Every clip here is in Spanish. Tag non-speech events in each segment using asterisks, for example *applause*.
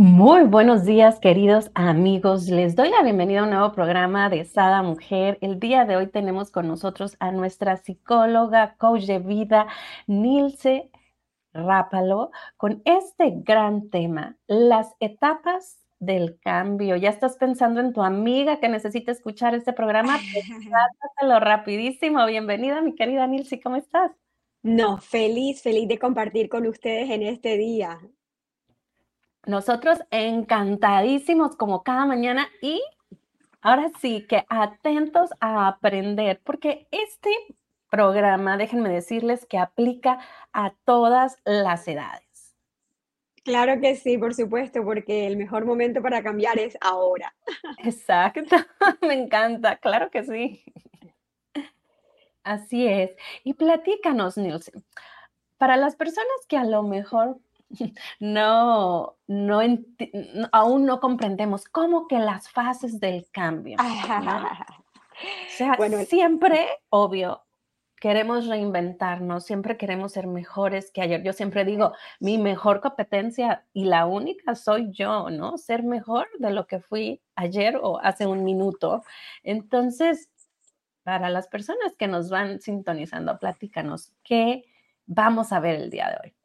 Muy buenos días, queridos amigos. Les doy la bienvenida a un nuevo programa de Sada Mujer. El día de hoy tenemos con nosotros a nuestra psicóloga, coach de vida, Nilce Rápalo, con este gran tema, las etapas del cambio. ¿Ya estás pensando en tu amiga que necesita escuchar este programa? Pues, *laughs* rapidísimo. Bienvenida, mi querida Nilce, ¿cómo estás? No, feliz, feliz de compartir con ustedes en este día. Nosotros encantadísimos como cada mañana y ahora sí que atentos a aprender, porque este programa, déjenme decirles que aplica a todas las edades. Claro que sí, por supuesto, porque el mejor momento para cambiar es ahora. Exacto, *laughs* me encanta, claro que sí. Así es. Y platícanos, Nielsen, para las personas que a lo mejor *laughs* no, no, aún no comprendemos cómo que las fases del cambio. *laughs* O sea, bueno, siempre, obvio, queremos reinventarnos, siempre queremos ser mejores que ayer. Yo siempre digo, mi mejor competencia y la única soy yo, ¿no? Ser mejor de lo que fui ayer o hace un minuto. Entonces, para las personas que nos van sintonizando, platícanos, ¿qué vamos a ver el día de hoy?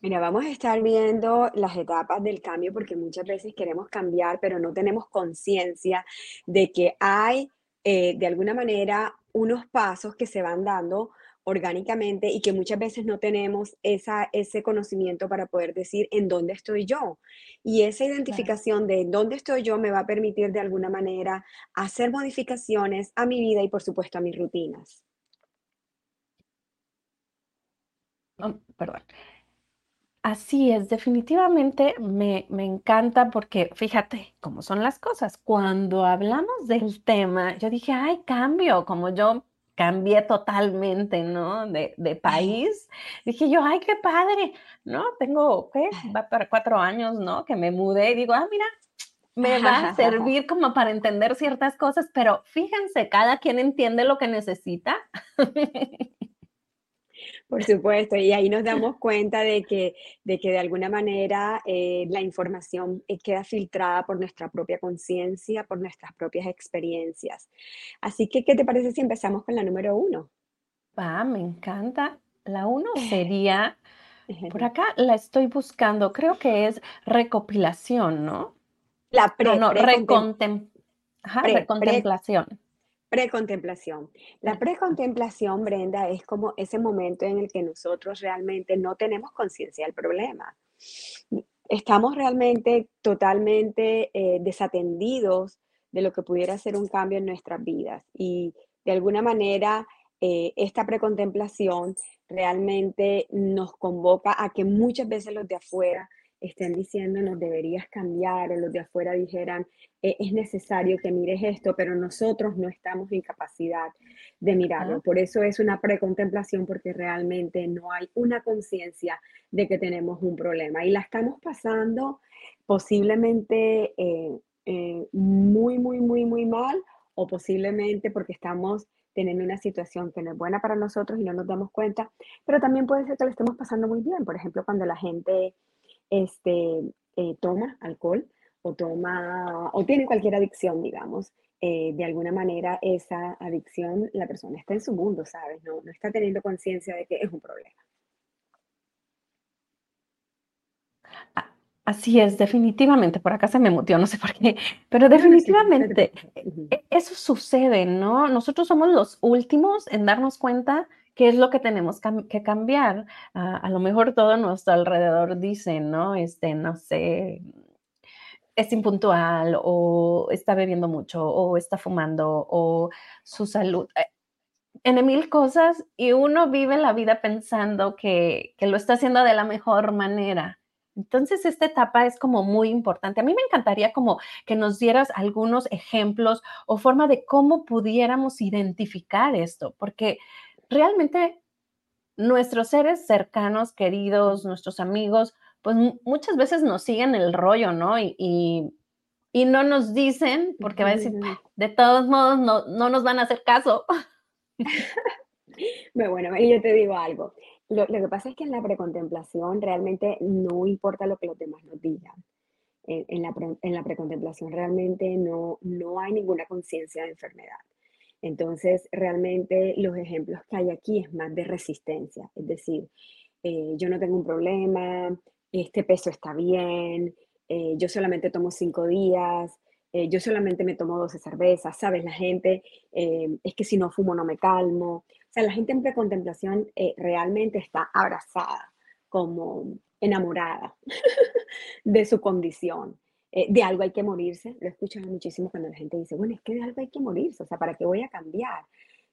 Mira, vamos a estar viendo las etapas del cambio porque muchas veces queremos cambiar, pero no tenemos conciencia de que hay eh, de alguna manera unos pasos que se van dando orgánicamente y que muchas veces no tenemos esa, ese conocimiento para poder decir en dónde estoy yo. Y esa identificación de dónde estoy yo me va a permitir de alguna manera hacer modificaciones a mi vida y por supuesto a mis rutinas. perdón. Así es, definitivamente me, encanta porque fíjate cómo son las cosas. Cuando hablamos del tema, yo dije, ay, cambio, como yo cambié totalmente, ¿no? De, país. Dije yo, ay, qué padre, ¿no? Tengo, ¿qué? Va para cuatro años, ¿no? Que me mudé y digo, ah, mira, me va a *laughs* servir como para entender ciertas cosas, pero fíjense, cada quien entiende lo que necesita. *laughs* Por supuesto, y ahí nos damos cuenta de que de, que de alguna manera eh, la información eh, queda filtrada por nuestra propia conciencia, por nuestras propias experiencias. Así que, ¿qué te parece si empezamos con la número uno? Ah, me encanta. La uno *laughs* sería, por acá la estoy buscando, creo que es recopilación, ¿no? La pre, no, recontemplación. Precontemplación. La precontemplación, Brenda, es como ese momento en el que nosotros realmente no tenemos conciencia del problema. Estamos realmente totalmente eh, desatendidos de lo que pudiera ser un cambio en nuestras vidas. Y de alguna manera, eh, esta precontemplación realmente nos convoca a que muchas veces los de afuera estén diciéndonos deberías cambiar o los de afuera dijeran e-, es necesario que mires esto, pero nosotros no estamos en capacidad de mirarlo. Por eso es una precontemplación porque realmente no hay una conciencia de que tenemos un problema y la estamos pasando posiblemente eh, eh, muy, muy, muy, muy mal o posiblemente porque estamos teniendo una situación que no es buena para nosotros y no nos damos cuenta, pero también puede ser que lo estemos pasando muy bien. Por ejemplo, cuando la gente este, eh, toma alcohol o toma o tiene cualquier adicción, digamos, eh, de alguna manera esa adicción, la persona está en su mundo, ¿sabes? No, no está teniendo conciencia de que es un problema. Así es, definitivamente. Por acá se me mutió, no sé por qué, pero definitivamente e, eso sucede, ¿no? Nosotros somos los últimos en darnos cuenta ¿Qué es lo que tenemos que cambiar? Ah, a lo mejor todo nuestro alrededor dice, ¿no? Este, no sé, es impuntual o está bebiendo mucho o está fumando o su salud. Eh, en mil cosas y uno vive la vida pensando que, que lo está haciendo de la mejor manera. Entonces, esta etapa es como muy importante. A mí me encantaría como que nos dieras algunos ejemplos o forma de cómo pudiéramos identificar esto, porque realmente nuestros seres cercanos, queridos, nuestros amigos, pues muchas veces nos siguen el rollo, ¿no? Y, no nos dicen, porque va a decir, de todos modos, no, no nos van a hacer caso. *laughs* bueno, y yo te digo algo. Lo, lo, que pasa es que en la precontemplación realmente no importa lo que los demás nos digan. en, en la, pre- en la precontemplación realmente no, no hay ninguna conciencia de enfermedad. Entonces, realmente los ejemplos que hay aquí es más de resistencia, es decir, eh, yo no tengo un problema, este peso está bien, eh, yo solamente tomo cinco días, eh, yo solamente me tomo 12 cervezas, ¿sabes? La gente, es que si no fumo no me calmo. O sea, la gente en precontemplación realmente está abrazada, como enamorada *laughs* de su condición. Eh, de algo hay que morirse. Lo he muchísimo cuando la gente dice, bueno, es que de algo hay que morirse, o sea, ¿para qué voy a cambiar?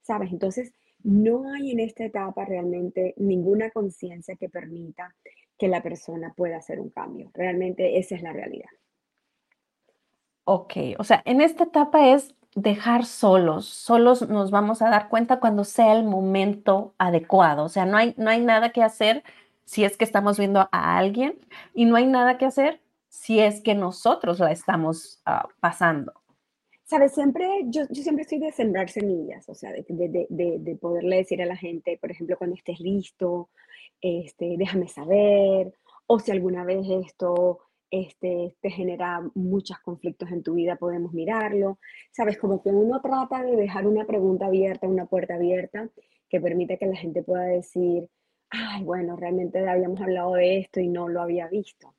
¿Sabes? Entonces, no hay en esta etapa realmente ninguna conciencia que permita que la persona pueda hacer un cambio. Realmente esa es la realidad. Ok, o sea, en esta etapa es dejar solos, solos nos vamos a dar cuenta cuando sea el momento adecuado, o sea, no hay, no hay nada que hacer si es que estamos viendo a alguien y no hay nada que hacer si es que nosotros la estamos uh, pasando. Sabes, siempre, yo, yo, siempre estoy de sembrar semillas, o sea, de, de, de, de, poderle decir a la gente, por ejemplo, cuando estés listo, este, déjame saber, o si alguna vez esto este, te genera muchos conflictos en tu vida, podemos mirarlo. Sabes, como que uno trata de dejar una pregunta abierta, una puerta abierta, que permite que la gente pueda decir, ay, bueno, realmente habíamos hablado de esto y no lo había visto.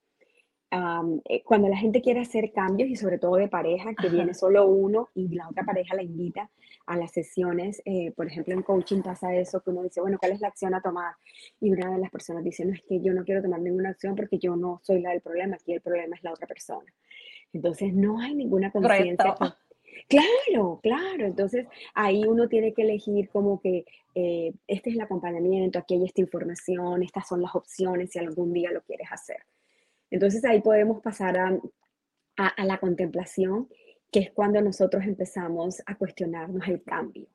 Um, cuando la gente quiere hacer cambios y sobre todo de pareja, que Ajá. viene solo uno y la otra pareja la invita a las sesiones, eh, por ejemplo en coaching pasa eso, que uno dice, bueno, ¿cuál es la acción a tomar? Y una de las personas dice, no, es que yo no quiero tomar ninguna acción porque yo no soy la del problema, aquí el problema es la otra persona. Entonces no hay ninguna conciencia. Claro, claro. Entonces ahí uno tiene que elegir como que eh, este es el acompañamiento, aquí hay esta información, estas son las opciones si algún día lo quieres hacer. Entonces ahí podemos pasar a, la contemplación, que es cuando nosotros empezamos a cuestionarnos el cambio.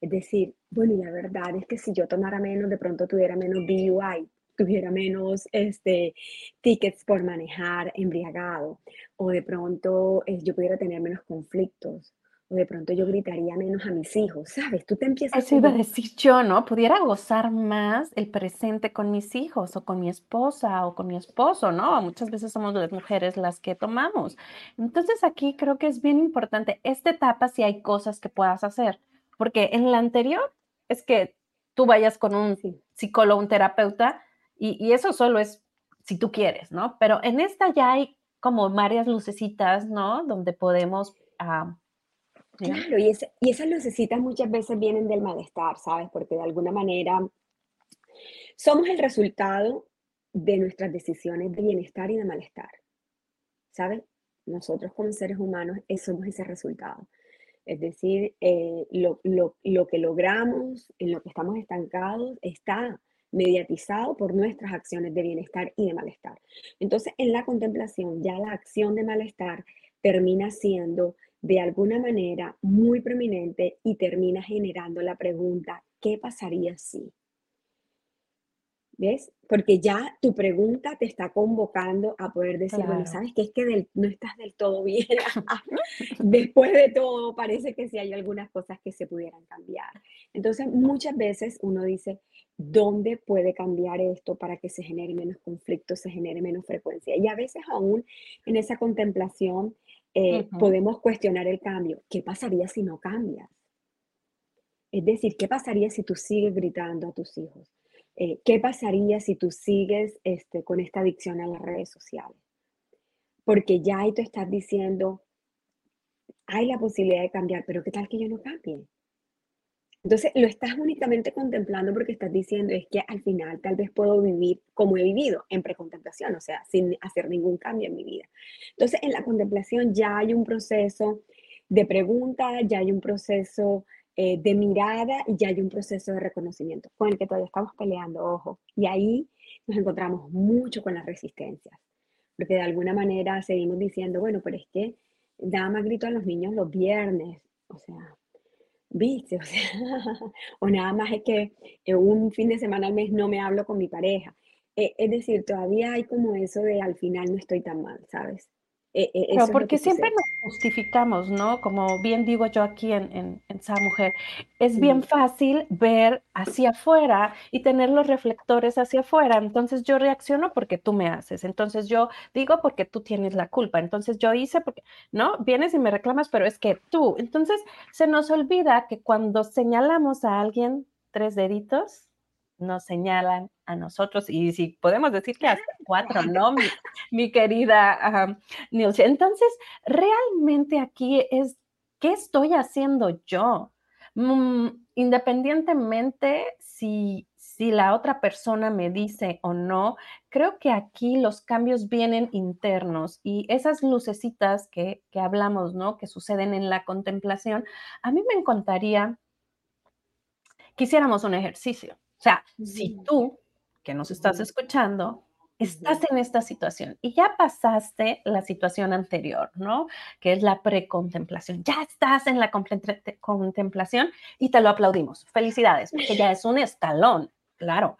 Es decir, bueno, la verdad es que si yo tomara menos, de pronto tuviera menos DUI, tuviera menos este, tickets por manejar embriagado, o de pronto eh, yo pudiera tener menos conflictos, o de pronto yo gritaría menos a mis hijos, ¿sabes? Tú te empiezas Eso iba a decir yo, ¿no? Pudiera gozar más el presente con mis hijos o con mi esposa o con mi esposo, ¿no? Muchas veces somos las mujeres las que tomamos. Entonces aquí creo que es bien importante esta etapa si hay cosas que puedas hacer, porque en la anterior es que tú vayas con un psicólogo, un terapeuta, y, y eso solo es si tú quieres, ¿no? Pero en esta ya hay como varias lucecitas, ¿no? Donde podemos... Uh, Claro, y, ese, y esas lucecitas muchas veces vienen del malestar, ¿sabes? Porque de alguna manera somos el resultado de nuestras decisiones de bienestar y de malestar, ¿sabes? Nosotros como seres humanos somos ese resultado. Es decir, eh, lo que logramos, en lo que estamos estancados, está mediatizado por nuestras acciones de bienestar y de malestar. Entonces, en la contemplación, ya la acción de malestar termina siendo de alguna manera muy prominente y termina generando la pregunta, ¿qué pasaría si? ¿Ves? Porque ya tu pregunta te está convocando a poder decir, claro. bueno, sabes que es que del, no estás del todo bien. *laughs* Después de todo, parece que sí hay algunas cosas que se pudieran cambiar. Entonces, muchas veces uno dice, ¿dónde puede cambiar esto para que se genere menos conflicto, se genere menos frecuencia? Y a veces aún en esa contemplación eh, uh -huh. podemos cuestionar el cambio. ¿Qué pasaría si no cambias? Es decir, ¿qué pasaría si tú sigues gritando a tus hijos? Eh, ¿Qué pasaría si tú sigues este, con esta adicción a las redes sociales? Porque ya ahí tú estás diciendo, hay la posibilidad de cambiar, pero ¿qué tal que yo no cambie? Entonces lo estás únicamente contemplando porque estás diciendo es que al final tal vez puedo vivir como he vivido en precontemplación, o sea, sin hacer ningún cambio en mi vida. Entonces en la contemplación ya hay un proceso de pregunta, ya hay un proceso eh, de mirada y ya hay un proceso de reconocimiento con el que todavía estamos peleando, ojo. Y ahí nos encontramos mucho con las resistencias, porque de alguna manera seguimos diciendo, bueno, pero es que más grito a los niños los viernes, o sea, ¿Viste? *laughs* O, sea, o nada más es que un fin de semana al mes no me hablo con mi pareja. Eh, es decir, todavía hay como eso de al final no estoy tan mal, ¿sabes? E, e, porque siempre nos justificamos, ¿no? Como bien digo yo aquí en, en, esa mujer, es bien fácil ver hacia afuera y tener los reflectores hacia afuera. Entonces yo reacciono porque tú me haces. Entonces yo digo porque tú tienes la culpa. Entonces yo hice porque, ¿no? Vienes y me reclamas, pero es que tú. Entonces se nos olvida que cuando señalamos a alguien tres deditos, nos señalan a nosotros y si podemos decir que hasta cuatro, ¿no? Mi, querida uh, Entonces, realmente aquí es, ¿qué estoy haciendo yo? Mm, independientemente si, si la otra persona me dice o no, creo que aquí los cambios vienen internos y esas lucecitas que, que hablamos, ¿no? Que suceden en la contemplación, a mí me encantaría que hiciéramos un ejercicio. O sea, si tú, que nos estás escuchando, estás en esta situación y ya pasaste la situación anterior, ¿no? Que es la precontemplación. Ya estás en la contemplación y te lo aplaudimos. Felicidades, porque ya es un escalón, claro.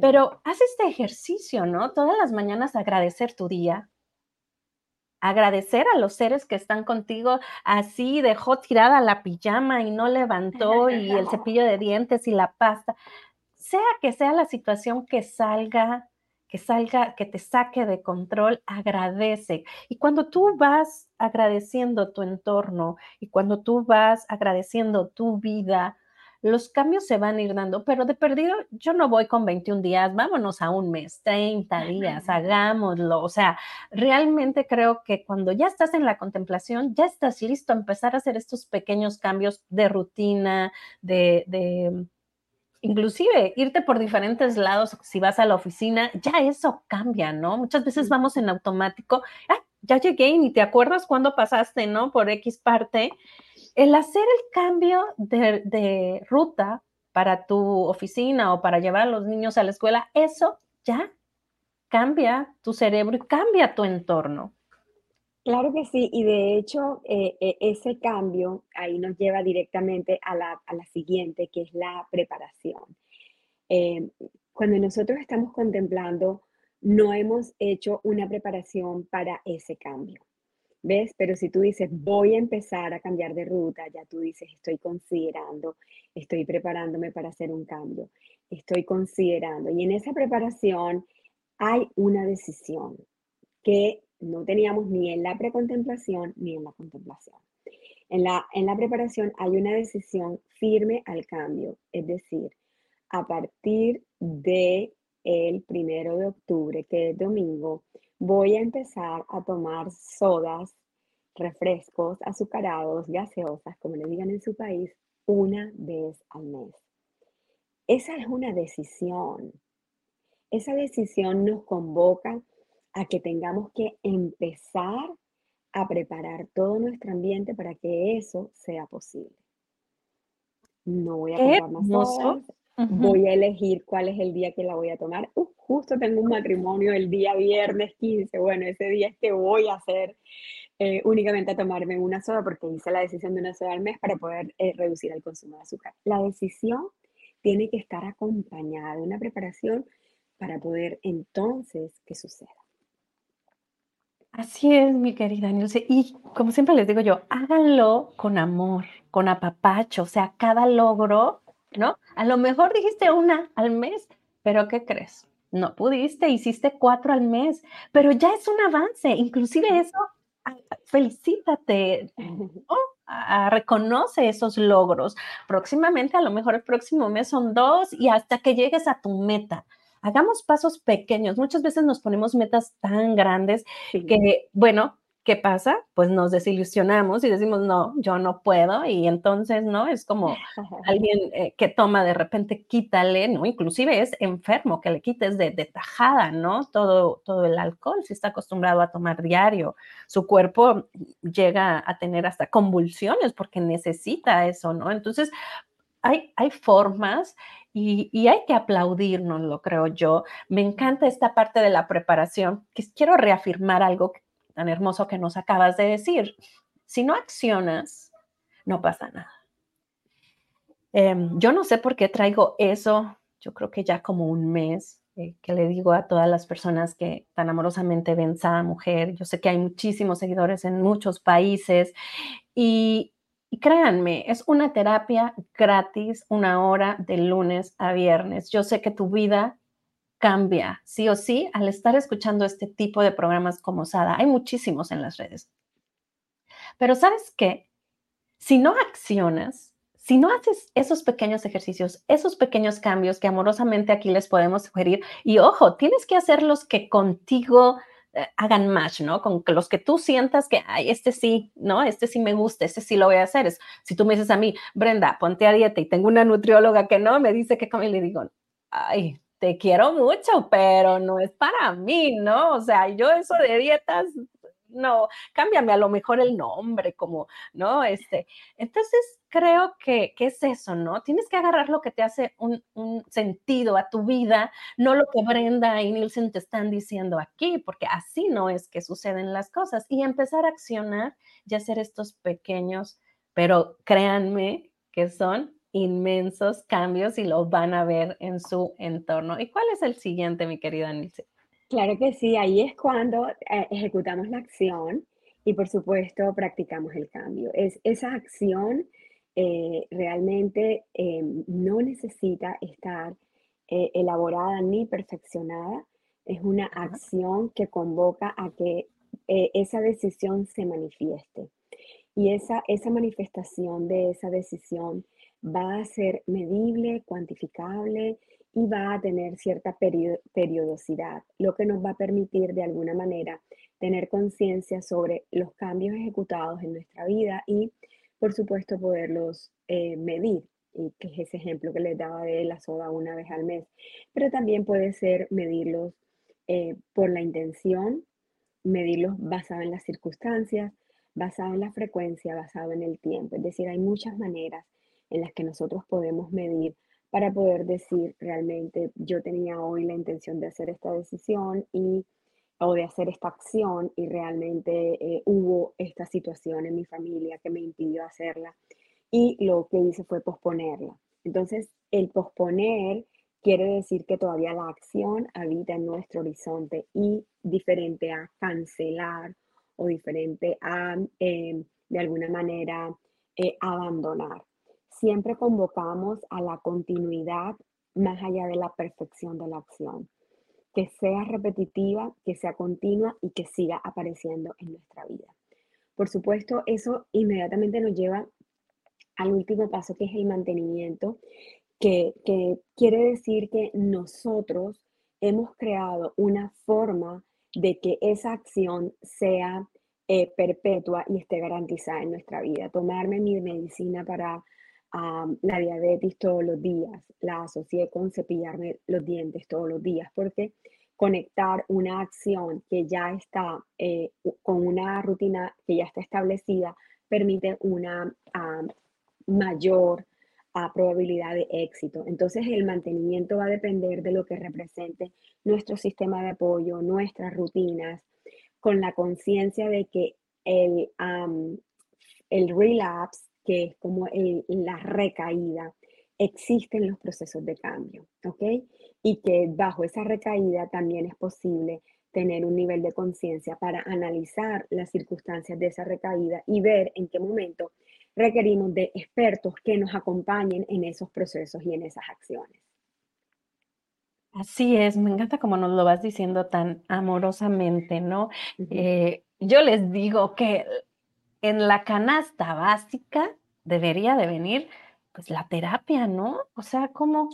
Pero haz este ejercicio, ¿no? Todas las mañanas agradecer tu día, agradecer a los seres que están contigo, así dejó tirada la pijama y no levantó y el *laughs* cepillo de dientes y la pasta sea que sea la situación que salga, que salga, que te saque de control, agradece. Y cuando tú vas agradeciendo tu entorno y cuando tú vas agradeciendo tu vida, los cambios se van a ir dando, pero de perdido yo no voy con 21 días, vámonos a un mes, 30 días, hagámoslo. O sea, realmente creo que cuando ya estás en la contemplación, ya estás listo a empezar a hacer estos pequeños cambios de rutina, de, de inclusive irte por diferentes lados, si vas a la oficina, ya eso cambia, ¿no? Muchas veces vamos en automático, ah, ya llegué y ni te acuerdas cuándo pasaste, ¿no? Por X parte. El hacer el cambio de, de ruta para tu oficina o para llevar a los niños a la escuela, eso ya cambia tu cerebro y cambia tu entorno. Claro que sí, y de hecho eh, eh, ese cambio ahí nos lleva directamente a la, siguiente, que es la preparación. Eh, cuando nosotros estamos contemplando, no hemos hecho una preparación para ese cambio. ¿Ves? Pero si tú dices, voy a empezar a cambiar de ruta, ya tú dices, estoy considerando, estoy preparándome para hacer un cambio, estoy considerando. Y en esa preparación hay una decisión que no teníamos ni en la precontemplación ni en la contemplación. En la, en la preparación hay una decisión firme al cambio, es decir, a partir de el primero de octubre, que es domingo, voy a empezar a tomar sodas, refrescos, azucarados, gaseosas, como le digan en su país, una vez al mes. Esa es una decisión. Esa decisión nos convoca a que tengamos que empezar a preparar todo nuestro ambiente para que eso sea posible. No voy a comprar más cosas, voy a elegir cuál es el día que la voy a tomar. Uh, justo tengo un matrimonio el día viernes 15, bueno, ese día es que voy a hacer eh, únicamente a tomarme una soda porque hice la decisión de una soda al mes para poder eh, reducir el consumo de azúcar. La decisión tiene que estar acompañada de una preparación para poder entonces que suceda. Así es, mi querida Nilce. Y como siempre les digo yo, háganlo con amor, con apapacho, o sea, cada logro, ¿no? A lo mejor dijiste una al mes, pero ¿qué crees? No pudiste, hiciste cuatro al mes, pero ya es un avance. Inclusive eso, felicítate, reconoce esos logros. Próximamente, a lo mejor el próximo mes son dos y hasta que llegues a tu meta hagamos pasos pequeños. Muchas veces nos ponemos metas tan grandes que, bueno, ¿qué pasa? Pues nos desilusionamos y decimos, no, yo no puedo. Y entonces, ¿no? Es como *laughs* alguien eh, que toma de repente, quítale, ¿no? Inclusive es enfermo que le quites de, de, tajada, ¿no? Todo, todo el alcohol, si está acostumbrado a tomar diario, su cuerpo llega a tener hasta convulsiones porque necesita eso, ¿no? Entonces, hay, hay formas y, hay que aplaudirnos, lo creo yo. Me encanta esta parte de la preparación, quiero reafirmar algo tan hermoso que nos acabas de decir. Si no accionas, no pasa nada. Em, yo no sé por qué traigo eso, yo creo que ya como un mes, eh, que le digo a todas las personas que tan amorosamente ven Sada Mujer. Yo sé que hay muchísimos seguidores en muchos países y, y créanme, es una terapia gratis, una hora de lunes a viernes. Yo sé que tu vida cambia, sí o sí, al estar escuchando este tipo de programas como Sada. Hay muchísimos en las redes. Pero ¿sabes qué? Si no accionas, si no haces esos pequeños ejercicios, esos pequeños cambios que amorosamente aquí les podemos sugerir, y ojo, tienes que hacerlos que contigo hagan match, ¿no? Con los que tú sientas que, ay, este sí, ¿no? Este sí me gusta, este sí lo voy a hacer. Es, si tú me dices a mí, Brenda, ponte a dieta y tengo una nutrióloga que no, me dice que come, y le digo, ay, te quiero mucho, pero no es para mí, ¿no? O sea, yo eso de dietas, no, cámbiame a lo mejor el nombre, como, ¿no? Este, entonces creo que, que es eso, ¿no? Tienes que agarrar lo que te hace un, sentido a tu vida, no lo que Brenda y Nielsen te están diciendo aquí, porque así no es que suceden las cosas, y empezar a accionar y hacer estos pequeños, pero créanme que son inmensos cambios y los van a ver en su entorno. ¿Y cuál es el siguiente, mi querida Nilce? Claro que sí, ahí es cuando eh, ejecutamos la acción y por supuesto practicamos el cambio. Es, esa acción eh, realmente eh, no necesita estar elaborada ni perfeccionada. Es una acción que convoca a que esa decisión se manifieste. Y esa, esa manifestación de esa decisión va a ser medible, cuantificable y va a tener cierta periodicidad, lo que nos va a permitir de alguna manera tener conciencia sobre los cambios ejecutados en nuestra vida y, por supuesto, poderlos eh, medir, y que es ese ejemplo que les daba de la soda una vez al mes. Pero también puede ser medirlos eh, por la intención, medirlos basado en las circunstancias, basado en la frecuencia, basado en el tiempo. Es decir, hay muchas maneras en las que nosotros podemos medir para poder decir realmente yo tenía hoy la intención de hacer esta decisión y o de hacer esta acción y realmente eh, hubo esta situación en mi familia que me impidió hacerla y lo que hice fue posponerla. Entonces, el posponer quiere decir que todavía la acción habita en nuestro horizonte y diferente a cancelar o diferente a, eh, de alguna manera, eh, abandonar siempre convocamos a la continuidad más allá de la perfección de la acción, que sea repetitiva, que sea continua y que siga apareciendo en nuestra vida. Por supuesto, eso inmediatamente nos lleva al último paso, que es el mantenimiento, que, quiere decir que nosotros hemos creado una forma de que esa acción sea eh, perpetua y esté garantizada en nuestra vida. Tomarme mi medicina para la diabetes todos los días, la asocié con cepillarme los dientes todos los días, porque conectar una acción que ya está eh, con una rutina que ya está establecida permite una mayor ah, probabilidad de éxito. Entonces el mantenimiento va a depender de lo que represente nuestro sistema de apoyo, nuestras rutinas, con la conciencia de que el, el relapse que es como la recaída, existen los procesos de cambio, ¿ok? Y que bajo esa recaída también es posible tener un nivel de conciencia para analizar las circunstancias de esa recaída y ver en qué momento requerimos de expertos que nos acompañen en esos procesos y en esas acciones. Así es, me encanta como nos lo vas diciendo tan amorosamente, ¿no? eh, yo les digo que en la canasta básica debería de venir pues la terapia, ¿no? O sea, ¿cómo?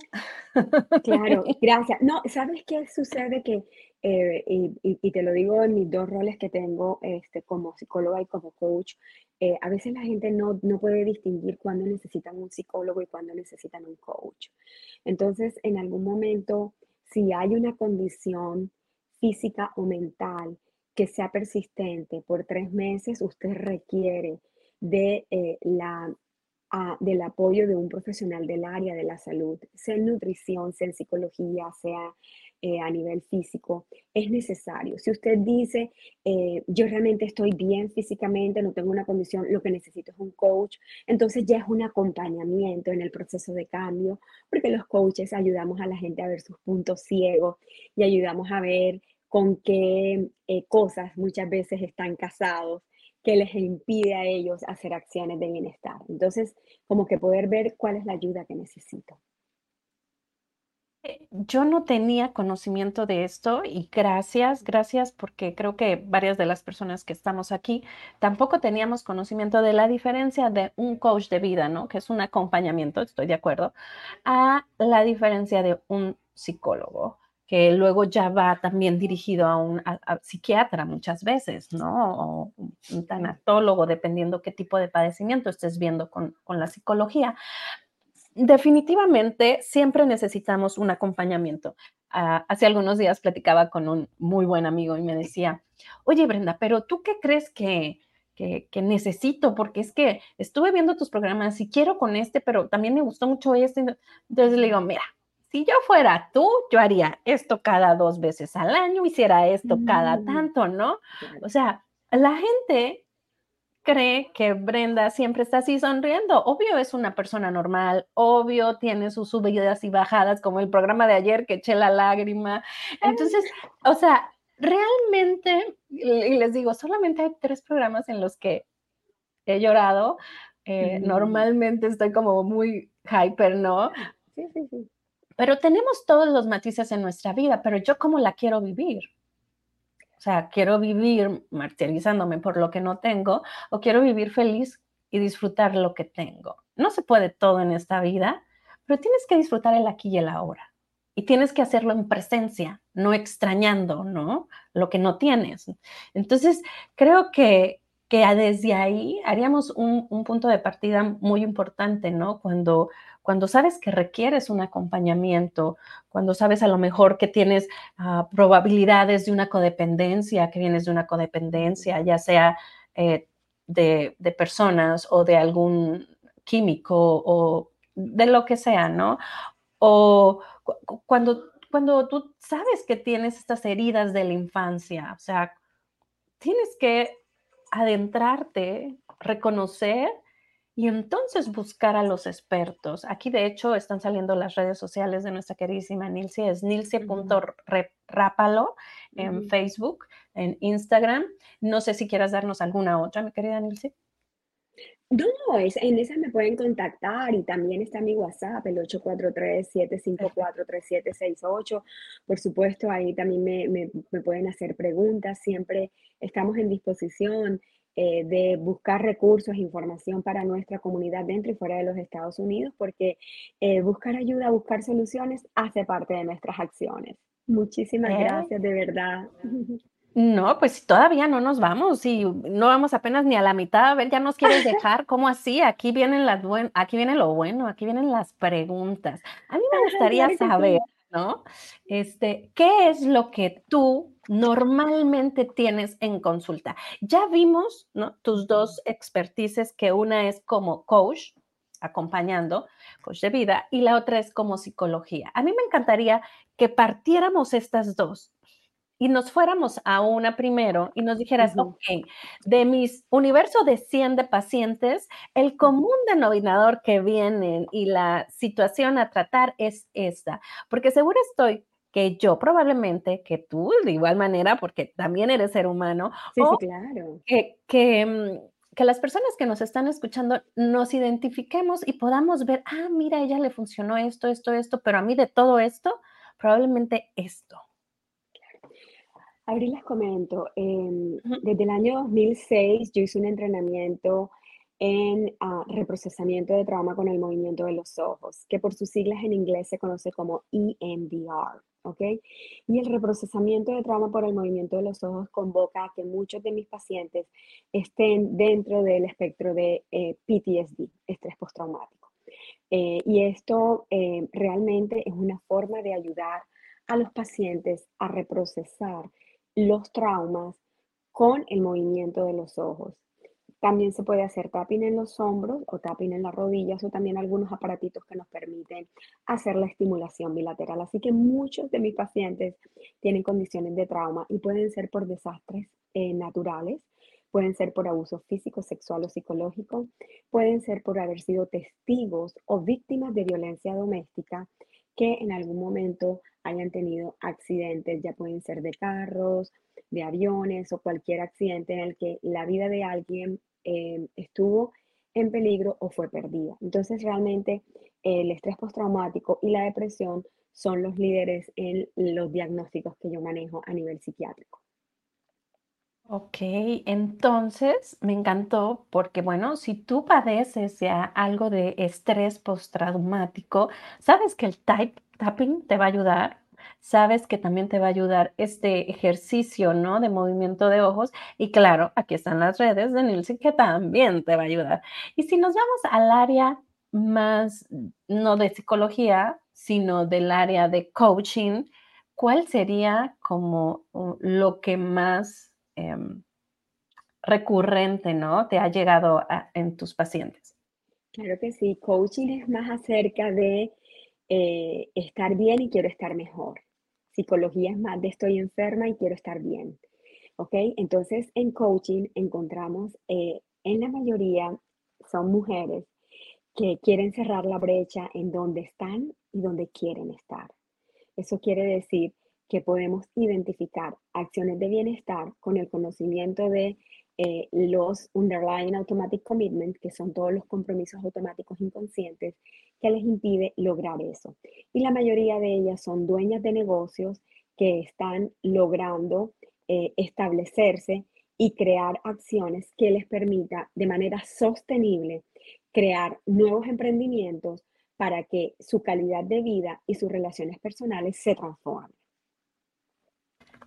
*laughs* Claro, gracias. No, ¿sabes qué sucede? Que, eh, y, te lo digo en mis dos roles que tengo este, como psicóloga y como coach, eh, a veces la gente no, no puede distinguir cuándo necesitan un psicólogo y cuándo necesitan un coach. Entonces, en algún momento, si hay una condición física o mental que sea persistente por tres meses, usted requiere de, eh, la, del apoyo de un profesional del área de la salud, sea en nutrición, sea en psicología, sea eh, a nivel físico, es necesario. Si usted dice, eh, yo realmente estoy bien físicamente, no tengo una condición, lo que necesito es un coach, entonces ya es un acompañamiento en el proceso de cambio, porque los coaches ayudamos a la gente a ver sus puntos ciegos y ayudamos a ver con qué eh, cosas muchas veces están casados que les impide a ellos hacer acciones de bienestar. Entonces, como que poder ver cuál es la ayuda que necesito. Eh, yo no tenía conocimiento de esto y gracias, gracias porque creo que varias de las personas que estamos aquí tampoco teníamos conocimiento de la diferencia de un coach de vida, ¿no? Que es un acompañamiento, estoy de acuerdo, a la diferencia de un psicólogo que luego ya va también dirigido a un psiquiatra muchas veces, ¿no? O un tanatólogo, dependiendo qué tipo de padecimiento estés viendo con, con la psicología. Definitivamente siempre necesitamos un acompañamiento. Ah, hace algunos días platicaba con un muy buen amigo y me decía, oye Brenda, pero tú qué crees que, que, que, necesito, porque es que estuve viendo tus programas y quiero con este, pero también me gustó mucho este. Entonces le digo, mira, si yo fuera tú, yo haría esto cada dos veces al año, hiciera esto cada mm. tanto, ¿no? O sea, la gente cree que Brenda siempre está así sonriendo. Obvio es una persona normal, obvio tiene sus subidas y bajadas, como el programa de ayer que eché la lágrima. Entonces, o sea, realmente, y les digo, solamente hay tres programas en los que he llorado. Eh, normalmente estoy como muy hyper, ¿no? Sí, sí, sí. Pero tenemos todos los matices en nuestra vida, pero yo cómo la quiero vivir. O sea, quiero vivir martirizándome por lo que no tengo o quiero vivir feliz y disfrutar lo que tengo. No se puede todo en esta vida, pero tienes que disfrutar el aquí y el ahora. Y tienes que hacerlo en presencia, no extrañando, ¿no? Lo que no tienes. Entonces, creo que, que desde ahí haríamos un, un punto de partida muy importante, ¿no? Cuando cuando sabes que requieres un acompañamiento, cuando sabes a lo mejor que tienes ah, probabilidades de una codependencia, que vienes de una codependencia, ya sea eh, de, personas o de algún químico o de lo que sea, ¿no? O cuando, cuando tú sabes que tienes estas heridas de la infancia, o sea, tienes que adentrarte, reconocer y entonces buscar a los expertos. Aquí, de hecho, están saliendo las redes sociales de nuestra queridísima Nilce, es nilce.rápalo en Facebook, en Instagram. No sé si quieras darnos alguna otra, mi querida Nilce. No, es, en esa me pueden contactar y también está mi WhatsApp, el 843-754-3768. Por supuesto, ahí también me, me, me pueden hacer preguntas, siempre estamos en disposición. Eh, de buscar recursos, información para nuestra comunidad dentro y fuera de los Estados Unidos, porque eh, buscar ayuda, buscar soluciones hace parte de nuestras acciones. Muchísimas ¿Eh? gracias, de verdad. *laughs* No, pues todavía no nos vamos y no vamos apenas ni a la mitad. A ver, ya nos quieres *laughs* dejar. ¿Cómo así? Aquí vienen las buen, aquí viene lo bueno, aquí vienen las preguntas. A mí me gustaría saber, Este, ¿qué es lo que tú normalmente tienes en consulta. Ya vimos tus dos expertices, que una es como coach, acompañando, coach de vida, y la otra es como psicología. A mí me encantaría que partiéramos estas dos y nos fuéramos a una primero y nos dijeras, ok, de mis universo de 100 de pacientes, el común denominador que vienen y la situación a tratar es esta, porque seguro estoy que yo probablemente, que tú de igual manera, porque también eres ser humano, sí, sí, claro. que, que, mm, que, las personas que nos están escuchando nos identifiquemos y podamos ver, ah, mira, a ella le funcionó esto, esto, esto, pero a mí de todo esto, probablemente esto. Abril les comento, em, desde el año 2006 yo hice un entrenamiento en ah, reprocesamiento de trauma con el movimiento de los ojos, que por sus siglas en inglés se conoce como EMDR. ¿ok? Y el reprocesamiento de trauma por el movimiento de los ojos convoca a que muchos de mis pacientes estén dentro del espectro de eh, PTSD, estrés postraumático. Eh, y esto eh, realmente es una forma de ayudar a los pacientes a reprocesar los traumas con el movimiento de los ojos También se puede hacer tapping en los hombros o tapping en las rodillas o también algunos aparatitos que nos permiten hacer la estimulación bilateral. Así que muchos de mis pacientes tienen condiciones de trauma y pueden ser por desastres eh, naturales, pueden ser por abuso físico, sexual o psicológico, pueden ser por haber sido testigos o víctimas de violencia doméstica que en algún momento hayan tenido accidentes, ya pueden ser de carros, de aviones o cualquier accidente en el que la vida de alguien eh, estuvo en peligro o fue perdida. Entonces realmente el estrés postraumático y la depresión son los líderes en los diagnósticos que yo manejo a nivel psiquiátrico. Ok, entonces me encantó porque, bueno, si tú padeces ya algo de estrés postraumático, sabes que el type, tapping te va a ayudar, sabes que también te va a ayudar este ejercicio, ¿no? De movimiento de ojos. Y claro, aquí están las redes de Nielsen que también te va a ayudar. Y si nos vamos al área más, no de psicología, sino del área de coaching, ¿cuál sería como uh, lo que más Em, recurrente, ¿no? Te ha llegado en tus pacientes. Claro que sí, coaching es más acerca de eh, estar bien y quiero estar mejor. Psicología es más de estoy enferma y quiero estar bien. ¿Ok? Entonces en coaching encontramos, eh, en la mayoría son mujeres que quieren cerrar la brecha en donde están y donde quieren estar. Eso quiere decir que podemos identificar acciones de bienestar con el conocimiento de eh, los underlying automatic commitment, que son todos los compromisos automáticos inconscientes que les impide lograr eso. Y la mayoría de ellas son dueñas de negocios que están logrando eh, establecerse y crear acciones que les permita de manera sostenible crear nuevos emprendimientos para que su calidad de vida y sus relaciones personales se transformen.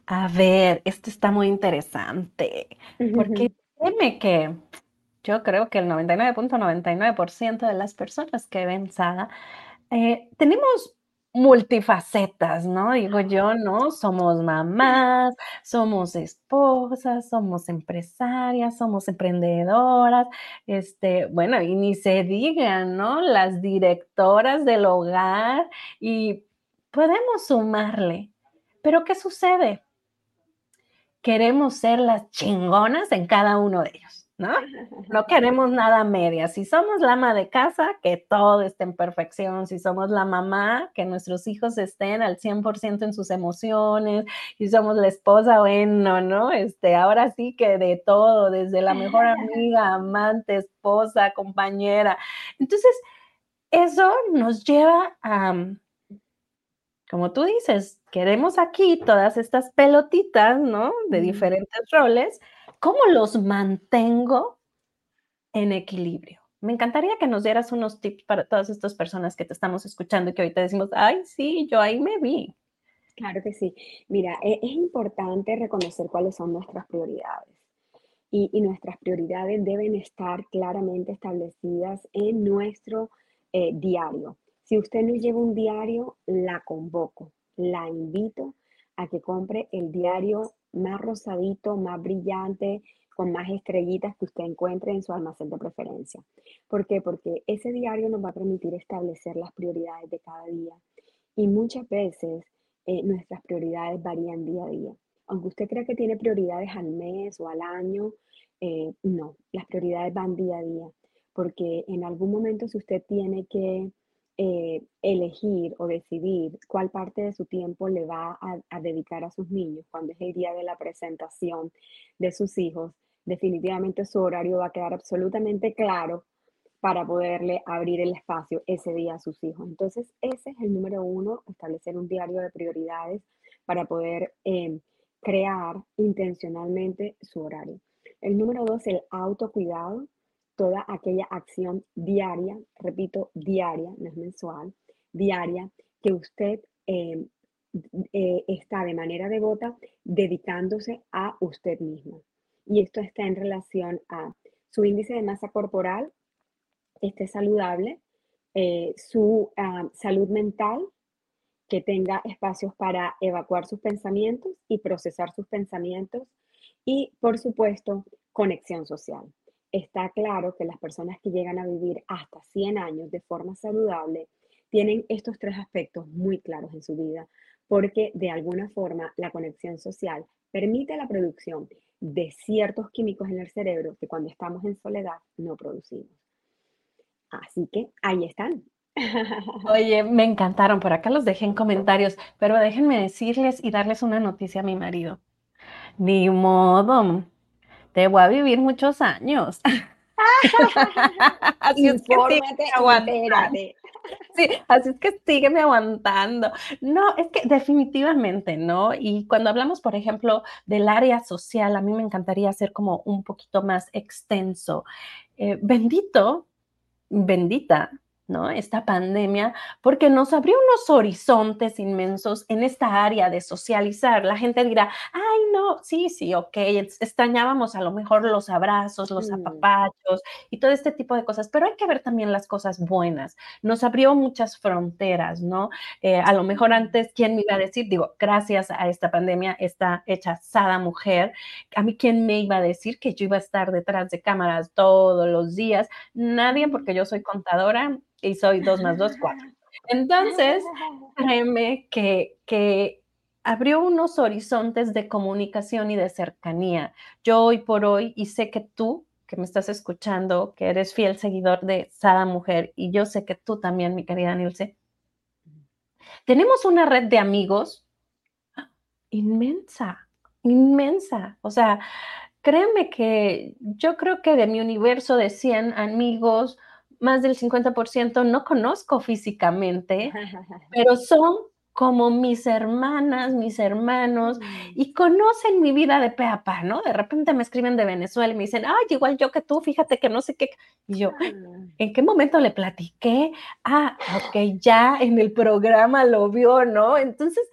A ver, esto está muy interesante, porque dime que yo creo que el 99.99% de las personas que ven Saga eh, tenemos multifacetas, ¿no? Digo yo, ¿no? Somos mamás, somos esposas, somos empresarias, somos emprendedoras, este, bueno, y ni se digan, ¿no? Las directoras del hogar y podemos sumarle. Pero ¿qué sucede? Queremos ser las chingonas en cada uno de ellos, ¿no? No queremos nada media. Si somos la ama de casa, que todo esté en perfección. Si somos la mamá, que nuestros hijos estén al 100% en sus emociones. Y somos la esposa, bueno, ¿no? Este, ahora sí que de todo, desde la mejor *laughs* amiga, amante, esposa, compañera. Entonces, eso nos lleva a como tú dices, queremos aquí todas estas pelotitas, ¿no? De diferentes roles. ¿Cómo los mantengo en equilibrio? Me encantaría que nos dieras unos tips para todas estas personas que te estamos escuchando y que ahorita decimos, ay, sí, yo ahí me vi. Claro que sí. Mira, e, es, importante reconocer cuáles son nuestras prioridades. Y, nuestras prioridades deben estar claramente establecidas en nuestro eh, diario. Si usted no lleva un diario, la convoco, la invito a que compre el diario más rosadito, más brillante, con más estrellitas que usted encuentre en su almacén de preferencia. ¿Por qué? Porque ese diario nos va a permitir establecer las prioridades de cada día. Y muchas veces eh, nuestras prioridades varían día a día. Aunque usted crea que tiene prioridades al mes o al año, eh, no, las prioridades van día a día. Porque en algún momento si usted tiene que eh, elegir o decidir cuál parte de su tiempo le va a, dedicar a sus niños cuando es el día de la presentación de sus hijos, definitivamente su horario va a quedar absolutamente claro para poderle abrir el espacio ese día a sus hijos. Entonces, ese es el número uno, establecer un diario de prioridades para poder em, crear intencionalmente su horario. El número dos, el autocuidado toda aquella acción diaria, repito, diaria, no es mensual, diaria, que usted em, eh, está de manera devota dedicándose a usted mismo. Y esto está en relación a su índice de masa corporal, esté saludable, eh, su ah, salud mental, que tenga espacios para evacuar sus pensamientos y procesar sus pensamientos y, por supuesto, conexión social está claro que las personas que llegan a vivir hasta 100 años de forma saludable tienen estos tres aspectos muy claros en su vida, porque de alguna forma la conexión social permite la producción de ciertos químicos en el cerebro que cuando estamos en soledad no producimos. Así que ahí están. *laughs* Oye, me encantaron. Por acá los dejé en comentarios, pero déjenme decirles y darles una noticia a mi marido. Ni modo, te voy a vivir muchos años. *laughs* así es que Sí, así es que sígueme aguantando. No, es que definitivamente, ¿no? Y cuando hablamos, por ejemplo, del área social, a mí me encantaría hacer como un poquito más extenso. Eh, bendito, bendita ¿no? Esta pandemia, porque nos abrió unos horizontes inmensos en esta área de socializar. La gente dirá, ay, no, sí, sí, ok, extrañábamos a lo mejor los abrazos, los mm. apapachos y todo este tipo de cosas, pero hay que ver también las cosas buenas. Nos abrió muchas fronteras, ¿no? Eh, a lo mejor antes, ¿quién me iba a decir? Digo, gracias a esta pandemia, esta hechazada mujer, a mí, ¿quién me iba a decir que yo iba a estar detrás de cámaras todos los días? Nadie, porque yo soy contadora y soy 2 más 2, 4. *laughs* Entonces, *laughs* créeme que, que abrió unos horizontes de comunicación y de cercanía. Yo hoy por hoy, y sé que tú, que me estás escuchando, que eres fiel seguidor de Sada Mujer, y yo sé que tú también, mi querida Nilce, tenemos una red de amigos *gasps* inmensa, inmensa. O sea, créeme que yo creo que de mi universo de 100 amigos, más del 50% no conozco físicamente, *laughs* pero son como mis hermanas, mis hermanos, y conocen mi vida de pe a pa, ¿no? De repente me escriben de Venezuela y me dicen, ay, igual yo que tú, fíjate que no sé qué. Y yo. ¿en qué momento le platiqué? Ah, ok, ya en el programa lo vio, ¿no? Entonces,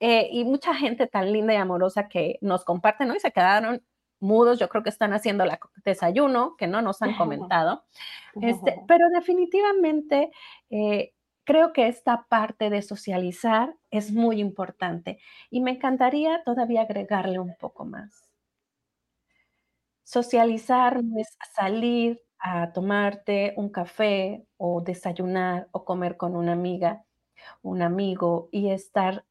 eh, y mucha gente tan linda y amorosa que nos comparte, ¿no? Y se quedaron mudos, yo creo que están haciendo el desayuno, que no nos han comentado. Este, pero definitivamente eh, creo que esta parte de socializar es muy importante y me encantaría todavía agregarle un poco más. Socializar no es salir a tomarte un café o desayunar o comer con una amiga, un amigo y estar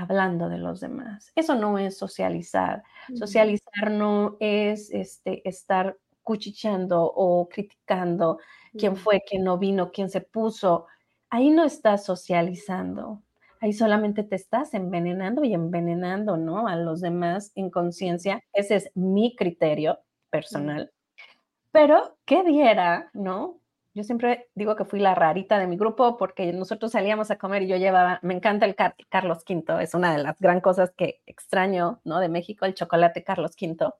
hablando de los demás. Eso no es socializar. Socializar no es este, estar cuchicheando o criticando quién fue, quién no vino, quién se puso. Ahí no estás socializando. Ahí solamente te estás envenenando y envenenando, ¿no? A los demás en conciencia. Ese es mi criterio personal. Pero, ¿qué diera, no? Yo siempre digo que fui la rarita de mi grupo porque nosotros salíamos a comer y yo llevaba, me encanta el Carlos V, es una de las gran cosas que extraño, ¿no? De México, el chocolate Carlos V.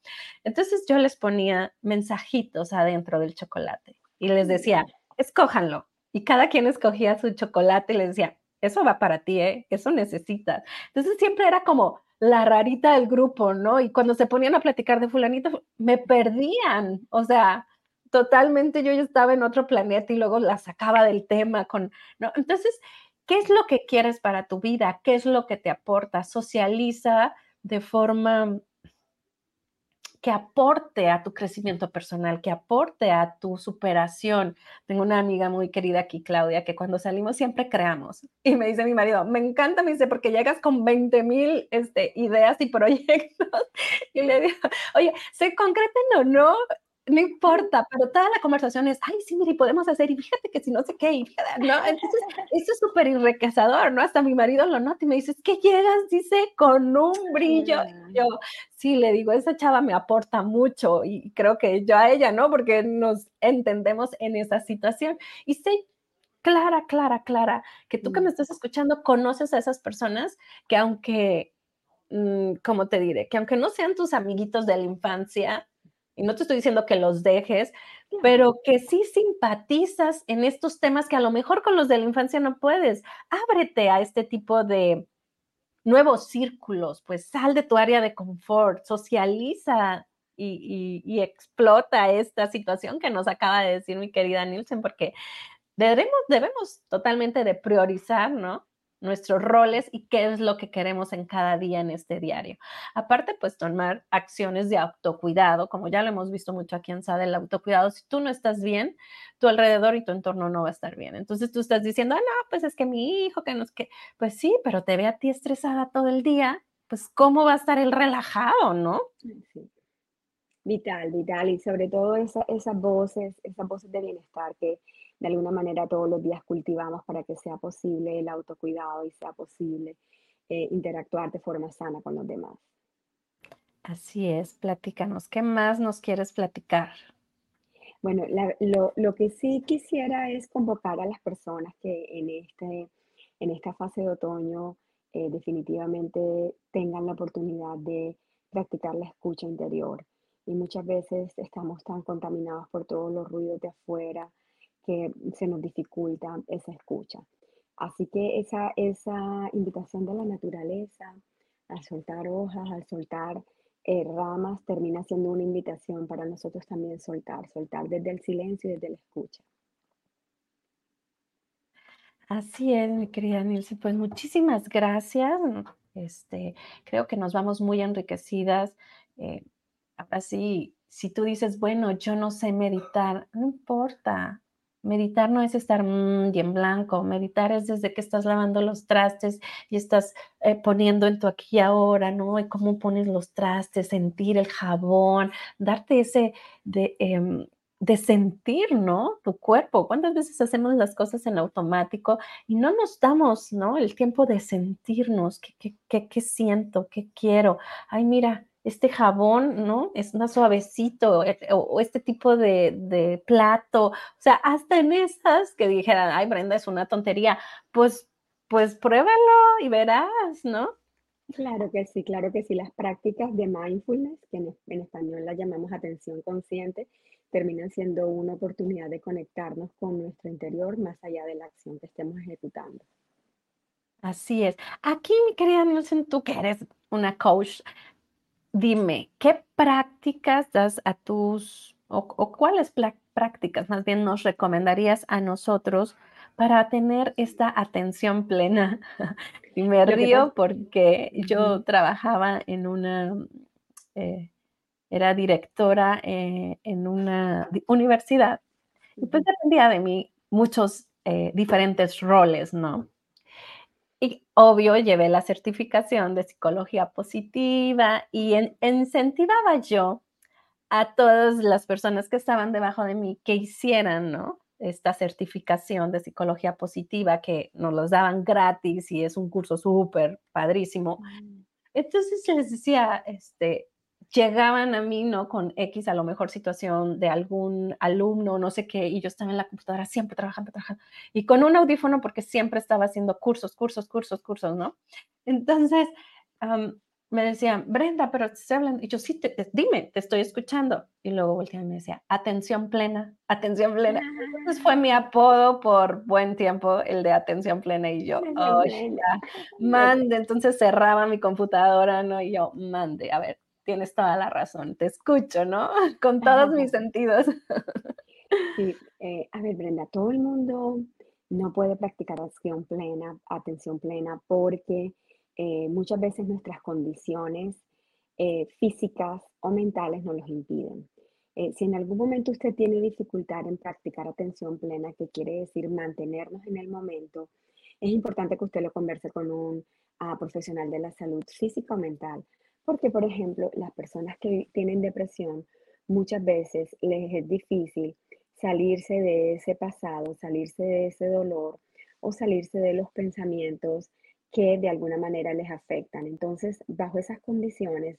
Entonces yo les ponía mensajitos adentro del chocolate y les decía, escójanlo. Y cada quien escogía su chocolate y les decía, eso va para ti, ¿eh? Eso necesitas. Entonces siempre era como la rarita del grupo, ¿no? Y cuando se ponían a platicar de fulanito, me perdían, o sea, totalmente yo ya estaba en otro planeta y luego la sacaba del tema con, ¿no? Entonces, ¿qué es lo que quieres para tu vida? ¿Qué es lo que te aporta? Socializa de forma que aporte a tu crecimiento personal, que aporte a tu superación. Tengo una amiga muy querida aquí, Claudia, que cuando salimos siempre creamos. Y me dice mi marido, me encanta, me dice, porque llegas con 20 mil este, ideas y proyectos. *laughs* Y le digo, oye, se concreten o no, no importa, pero toda la conversación es, ay, sí, mire, podemos hacer, y fíjate que si no sé qué, y fíjate, ¿no? Entonces, eso es súper enriquecedor, ¿no? Hasta mi marido lo nota y me dice, es que llegas, dice, con un brillo. yo, sí, le digo, esa chava me aporta mucho, y creo que yo a ella, ¿no? Porque nos entendemos en esa situación. Y sé clara, clara, clara, que tú que me mm. estás escuchando conoces a esas personas que aunque, mm, ¿cómo te diré? Que aunque no sean tus amiguitos de la infancia, y no te estoy diciendo que los dejes, pero que sí simpatizas en estos temas que a lo mejor con los de la infancia no puedes. Ábrete a este tipo de nuevos círculos, pues sal de tu área de confort, socializa y, explota esta situación que nos acaba de decir mi querida Nielsen, porque debemos, debemos totalmente de priorizar, ¿no? Nuestros roles y qué es lo que queremos en cada día en este diario. Aparte, pues tomar acciones de autocuidado, como ya lo hemos visto mucho aquí en SAD, el autocuidado, si tú no estás bien, tu alrededor y tu entorno no va a estar bien. Entonces tú estás diciendo, ah, no, pues es que mi hijo, que no es que, pues sí, pero te ve a ti estresada todo el día, pues cómo va a estar el relajado, ¿no? Vital, vital, y sobre todo esa, esas voces, esas voces de bienestar que de alguna manera todos los días cultivamos para que sea posible el autocuidado y sea posible eh, interactuar de forma sana con los demás. Así es, platícanos, ¿qué más nos quieres platicar? Bueno, lo, lo, que sí quisiera es convocar a las personas que en, este, en esta fase de otoño eh, definitivamente tengan la oportunidad de practicar la escucha interior. Y muchas veces estamos tan contaminados por todos los ruidos de afuera, que se nos dificulta esa escucha. Así que esa, esa invitación de la naturaleza a soltar hojas, al soltar eh, ramas, termina siendo una invitación para nosotros también soltar, soltar desde el silencio y desde la escucha. Así es, mi querida Nilce. Pues muchísimas gracias. Este, creo que nos vamos muy enriquecidas. Eh, si tú dices, bueno, yo no sé meditar, no importa. Meditar no es estar mm, y en blanco, meditar es desde que estás lavando los trastes y estás eh, poniendo en tu aquí y ahora, ¿no? Y cómo pones los trastes, sentir el jabón, darte ese de, em, de sentir, ¿no? Tu cuerpo. ¿Cuántas veces hacemos las cosas en automático y no nos damos, ¿no? El tiempo de sentirnos, qué, qué, qué, qué siento, qué quiero. Ay, mira, este jabón, ¿no? Es más suavecito, eh, o, este tipo de, plato, o sea, hasta en esas que dijeran, ay, Brenda, es una tontería, pues, pues pruébalo y verás, ¿no? Claro que sí, claro que sí. Las prácticas de mindfulness, que en, en español las llamamos atención consciente, terminan siendo una oportunidad de conectarnos con nuestro interior más allá de la acción que estemos ejecutando. Así es. Aquí, mi querida Nielsen, tú que eres una coach, Dime, ¿qué prácticas das a tus, o, cuáles prácticas más bien nos recomendarías a nosotros para tener esta atención plena? *laughs* y me río porque yo trabajaba en una, eh, era directora eh, en una universidad y pues dependía de mí muchos eh, diferentes roles, ¿no? Y obvio, llevé la certificación de psicología positiva y incentivaba yo a todas las personas que estaban debajo de mí que hicieran, ¿no? Esta certificación de psicología positiva que nos los daban gratis y es un curso súper padrísimo. Mm. Entonces les decía, este, llegaban a mí, ¿no? Con X, a lo mejor situación de algún alumno, no sé qué, y yo estaba en la computadora siempre trabajando, trabajando, y con un audífono porque siempre estaba haciendo cursos, cursos, cursos, cursos, ¿no? Entonces, me decían, Brenda, pero estoy hablando, y yo, sí, dime, te estoy escuchando. Y luego volteaba y me decía, atención plena, atención plena. Entonces fue mi apodo por buen tiempo, el de atención plena, y yo, oh, mande. Entonces cerraba mi computadora, ¿no? Y yo, mande, a ver, tienes toda la razón, te escucho, ¿no? *laughs* Con todos mis sentidos. Sí, eh, a ver, Brenda, todo el mundo no puede practicar acción plena, atención plena, porque eh, muchas veces nuestras condiciones eh, físicas o mentales nos los impiden. si en algún momento usted tiene dificultad en practicar atención plena, que quiere decir mantenernos en el momento, es importante que usted lo converse con un ah, profesional de la salud física o mental, porque, por ejemplo, las personas que tienen depresión, muchas veces les es difícil salirse de ese pasado, salirse de ese dolor o salirse de los pensamientos que de alguna manera les afectan. Entonces, bajo esas condiciones,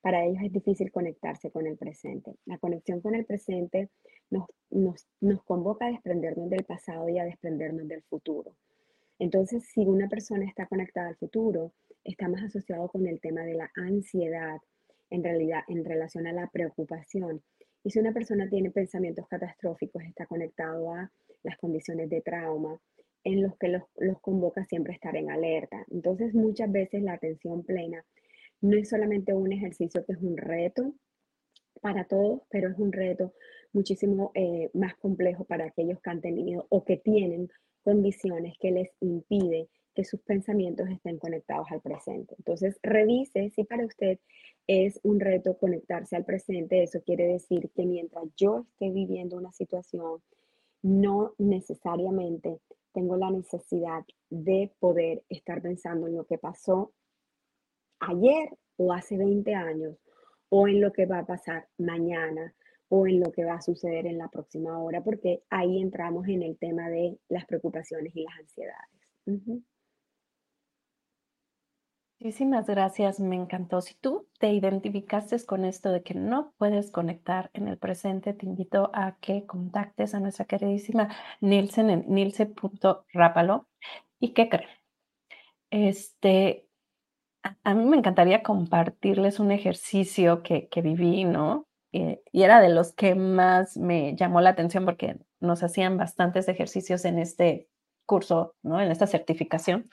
para ellos es difícil conectarse con el presente. La conexión con el presente nos, nos, convoca a desprendernos del pasado y a desprendernos del futuro. Entonces, si una persona está conectada al futuro, está más asociado con el tema de la ansiedad, en realidad, en relación a la preocupación. Y si una persona tiene pensamientos catastróficos, está conectado a las condiciones de trauma, en los que los, los convoca siempre a estar en alerta. Entonces, muchas veces la atención plena no es solamente un ejercicio que es un reto para todos, pero es un reto muchísimo eh, más complejo para aquellos que han tenido o que tienen condiciones que les impide que sus pensamientos estén conectados al presente. Entonces, revise si para usted es un reto conectarse al presente. Eso quiere decir que mientras yo esté viviendo una situación, no necesariamente tengo la necesidad de poder estar pensando en lo que pasó ayer o hace 20 años o en lo que va a pasar mañana o en lo que va a suceder en la próxima hora, porque ahí entramos en el tema de las preocupaciones y las ansiedades. Muchísimas gracias, me encantó. Si tú te identificaste con esto de que no puedes conectar en el presente, te invito a que contactes a nuestra queridísima Nielsen en nilce.rápalo. ¿Y qué creen? Este, a, mí me encantaría compartirles un ejercicio que, viví, ¿no? Eh, y era de los que más me llamó la atención porque nos hacían bastantes ejercicios en este curso, ¿no? En esta certificación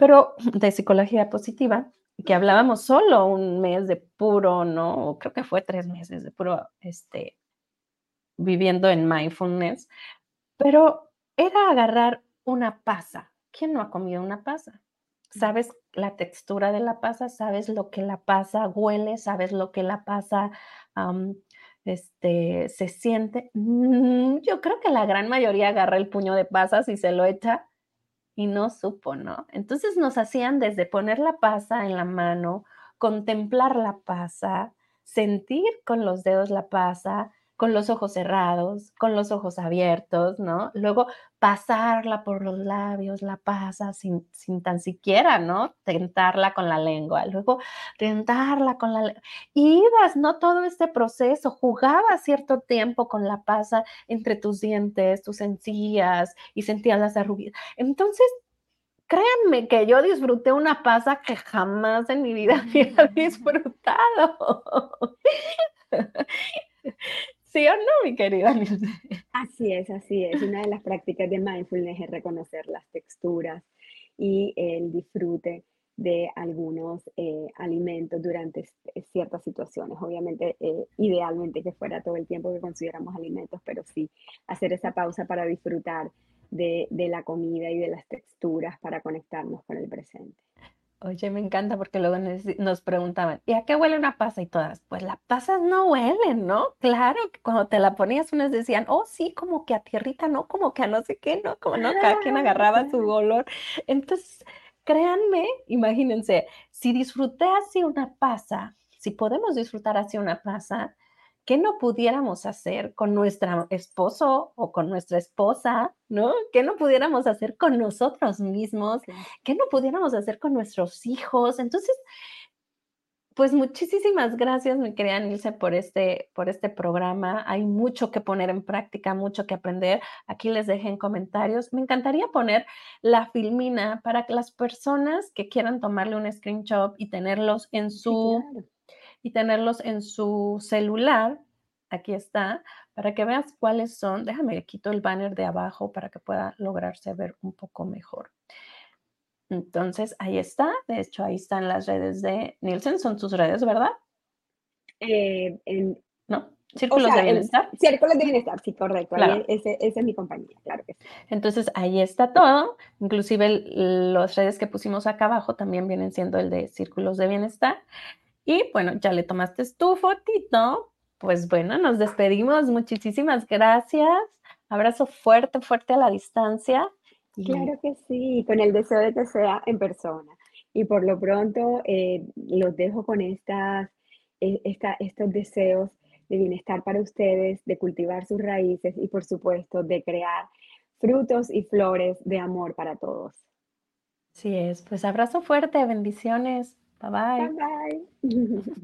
pero de psicología positiva, que hablábamos solo un mes de puro, ¿no? Creo que fue tres meses de puro, este, viviendo en mindfulness, pero era agarrar una pasa. ¿Quién no ha comido una pasa? Sabes la textura de la pasa, sabes lo que la pasa huele, sabes lo que la pasa este, se siente. Mm, yo creo que la gran mayoría agarra el puño de pasas y se lo echa y no supo, ¿no? Entonces nos hacían desde poner la pasa en la mano, contemplar la pasa, sentir con los dedos la pasa, con los ojos cerrados, con los ojos abiertos, ¿no? Luego pasarla por los labios, la pasa sin, sin tan siquiera, ¿no? Tentarla con la lengua, luego tentarla con la lengua. ibas, ¿no? Todo este proceso, jugabas cierto tiempo con la pasa entre tus dientes, tus encías y sentías las arrugas. Entonces, créanme que yo disfruté una pasa que jamás en mi vida *laughs* había disfrutado. *laughs* ¿Sí o no, mi querida Así es, así es. Una de las prácticas de mindfulness es reconocer las texturas y el disfrute de algunos eh, alimentos durante eh, ciertas situaciones. Obviamente, eh, idealmente que fuera todo el tiempo que consideramos alimentos, pero sí hacer esa pausa para disfrutar de, de la comida y de las texturas para conectarnos con el presente. Oye, me encanta porque luego nos preguntaban, ¿y a qué huele una pasa? Y todas, pues las pasas no huelen, ¿no? Claro que cuando te la ponías unas decían, oh, sí, como que a tierrita, ¿no? Como que a no sé qué, ¿no? Como no, cada quien agarraba su olor. Entonces, créanme, imagínense, si disfruté así una pasa, si podemos disfrutar así una pasa, ¿qué no pudiéramos hacer con nuestro esposo o con nuestra esposa, ¿no? ¿Qué no pudiéramos hacer con nosotros mismos? ¿Qué no pudiéramos hacer con nuestros hijos? Entonces, pues muchísimas gracias, mi querida Nilce, por este, por este programa. Hay mucho que poner en práctica, mucho que aprender. Aquí les dejé en comentarios. Me encantaría poner la filmina para que las personas que quieran tomarle un screenshot y tenerlos en su y tenerlos en su celular. Aquí está, para que veas cuáles son. Déjame, le quito el banner de abajo para que pueda lograrse ver un poco mejor. Entonces, ahí está. De hecho, ahí están las redes de Nielsen. Son tus redes, ¿verdad? Eh, ¿No? Círculos de Bienestar. Círculos de Bienestar, sí, correcto. esa es mi compañía, claro que sí. Entonces, ahí está todo. Inclusive las redes que pusimos acá abajo también vienen siendo el de Círculos de Bienestar. Y bueno, ya le tomaste tu fotito. Pues bueno, nos despedimos. Muchísimas gracias. Abrazo fuerte, fuerte a la distancia. Claro que sí, con el deseo de que sea en persona. Y por lo pronto eh, los dejo con estas, eh, estos deseos de bienestar para ustedes, de cultivar sus raíces y por supuesto de crear frutos y flores de amor para todos. Así es, pues abrazo fuerte, bendiciones. 拜拜。哼哼